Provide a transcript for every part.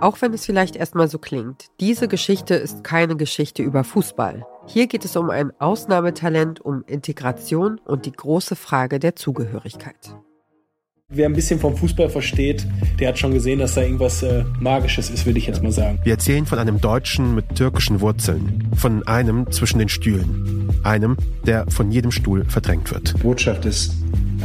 Auch wenn es vielleicht erstmal so klingt, diese Geschichte ist keine Geschichte über Fußball. Hier geht es um ein Ausnahmetalent, um Integration und die große Frage der Zugehörigkeit. Wer ein bisschen vom Fußball versteht, der hat schon gesehen, dass da irgendwas äh, Magisches ist, würde ich jetzt mal sagen. Wir erzählen von einem Deutschen mit türkischen Wurzeln, von einem zwischen den Stühlen, einem, der von jedem Stuhl verdrängt wird. Die Botschaft ist,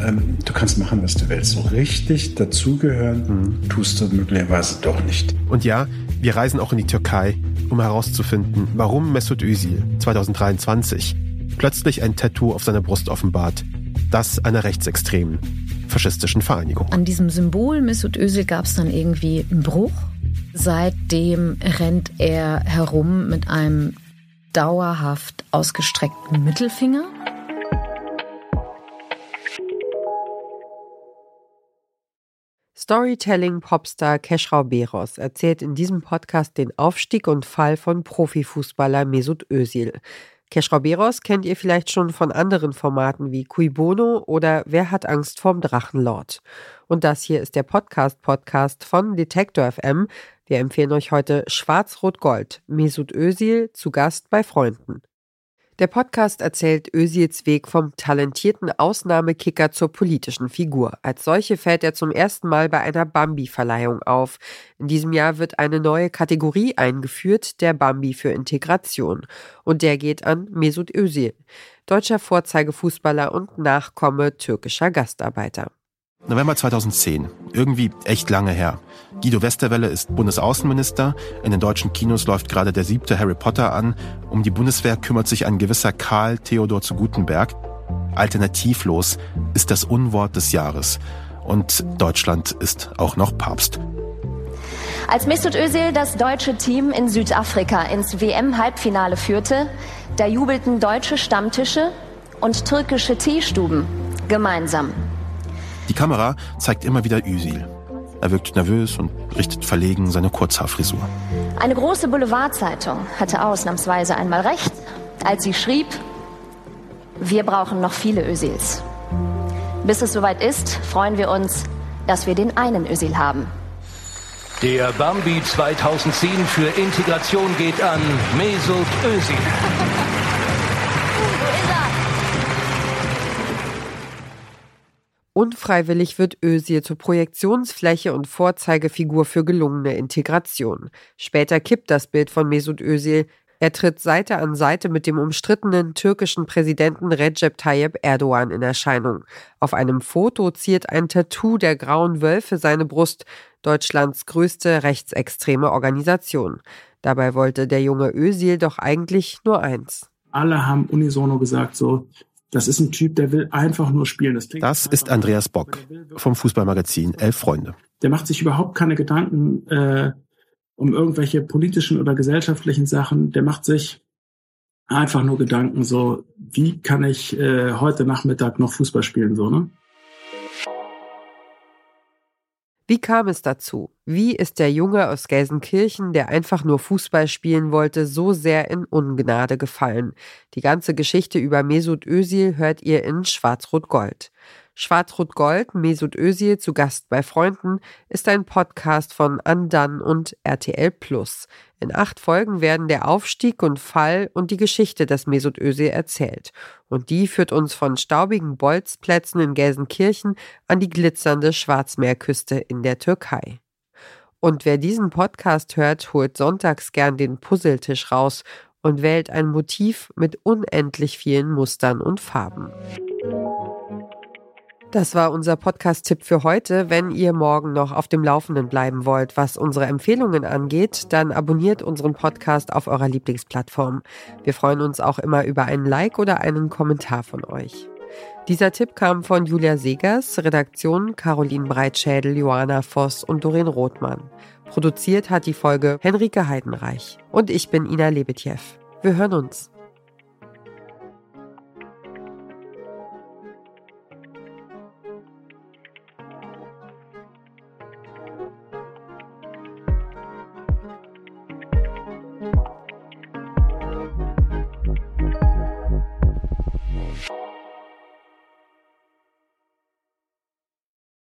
ähm, du kannst machen, was du willst. So richtig dazugehören mhm. tust du möglicherweise doch nicht. Und ja, wir reisen auch in die Türkei, um herauszufinden, warum Mesut Özil 2023 plötzlich ein Tattoo auf seiner Brust offenbart, das einer rechtsextremen faschistischen Vereinigung. An diesem Symbol Mesut Özil gab es dann irgendwie einen Bruch. Seitdem rennt er herum mit einem dauerhaft ausgestreckten Mittelfinger. Storytelling-Popstar Keschrau Beros erzählt in diesem Podcast den Aufstieg und Fall von Profifußballer Mesut Özil. Keschrau Beros kennt ihr vielleicht schon von anderen Formaten wie Cui Bono oder Wer hat Angst vorm Drachenlord? Und das hier ist der Podcast-Podcast von Detektor FM. Wir empfehlen euch heute Schwarz-Rot-Gold, Mesut Özil zu Gast bei Freunden. Der Podcast erzählt Özils Weg vom talentierten Ausnahmekicker zur politischen Figur. Als solche fällt er zum ersten Mal bei einer Bambi-Verleihung auf. In diesem Jahr wird eine neue Kategorie eingeführt, der Bambi für Integration. Und der geht an Mesut Özil, deutscher Vorzeigefußballer und Nachkomme türkischer Gastarbeiter. November 2010. Irgendwie echt lange her. Guido Westerwelle ist Bundesaußenminister. In den deutschen Kinos läuft gerade der siebte Harry Potter an. Um die Bundeswehr kümmert sich ein gewisser Karl Theodor zu Gutenberg. Alternativlos ist das Unwort des Jahres. Und Deutschland ist auch noch Papst. Als Mesut Özil das deutsche Team in Südafrika ins WM-Halbfinale führte, da jubelten deutsche Stammtische und türkische Teestuben gemeinsam. Die Kamera zeigt immer wieder Özil. Er wirkt nervös und richtet verlegen seine Kurzhaarfrisur. Eine große Boulevardzeitung hatte ausnahmsweise einmal recht, als sie schrieb, wir brauchen noch viele Özils. Bis es soweit ist, freuen wir uns, dass wir den einen Özil haben. Der Bambi 2010 für Integration geht an Mesut Özil. Unfreiwillig wird Özil zur Projektionsfläche und Vorzeigefigur für gelungene Integration. Später kippt das Bild von Mesut Özil. Er tritt Seite an Seite mit dem umstrittenen türkischen Präsidenten Recep Tayyip Erdogan in Erscheinung. Auf einem Foto ziert ein Tattoo der grauen Wölfe seine Brust, Deutschlands größte rechtsextreme Organisation. Dabei wollte der junge Özil doch eigentlich nur eins. Alle haben unisono gesagt so, das ist ein Typ, der will einfach nur spielen. Das, das ist Andreas Bock vom Fußballmagazin Elf Freunde. Der macht sich überhaupt keine Gedanken äh, um irgendwelche politischen oder gesellschaftlichen Sachen. Der macht sich einfach nur Gedanken so, wie kann ich äh, heute Nachmittag noch Fußball spielen, so, ne? Wie kam es dazu? Wie ist der Junge aus Gelsenkirchen, der einfach nur Fußball spielen wollte, so sehr in Ungnade gefallen? Die ganze Geschichte über Mesut Özil hört ihr in Schwarz-Rot-Gold. Schwarz-Rot-Gold, Mesut Özil zu Gast bei Freunden, ist ein Podcast von Andan und RTL Plus. In acht Folgen werden der Aufstieg und Fall und die Geschichte des Mesut Özil erzählt. Und die führt uns von staubigen Bolzplätzen in Gelsenkirchen an die glitzernde Schwarzmeerküste in der Türkei. Und wer diesen Podcast hört, holt sonntags gern den Puzzletisch raus und wählt ein Motiv mit unendlich vielen Mustern und Farben. Das war unser Podcast-Tipp für heute. Wenn ihr morgen noch auf dem Laufenden bleiben wollt, was unsere Empfehlungen angeht, dann abonniert unseren Podcast auf eurer Lieblingsplattform. Wir freuen uns auch immer über einen Like oder einen Kommentar von euch. Dieser Tipp kam von Julia Segers, Redaktion Caroline Breitschädel, Johanna Voss und Doreen Rothmann. Produziert hat die Folge Henrike Heidenreich. Und ich bin Ina Lebetjew. Wir hören uns.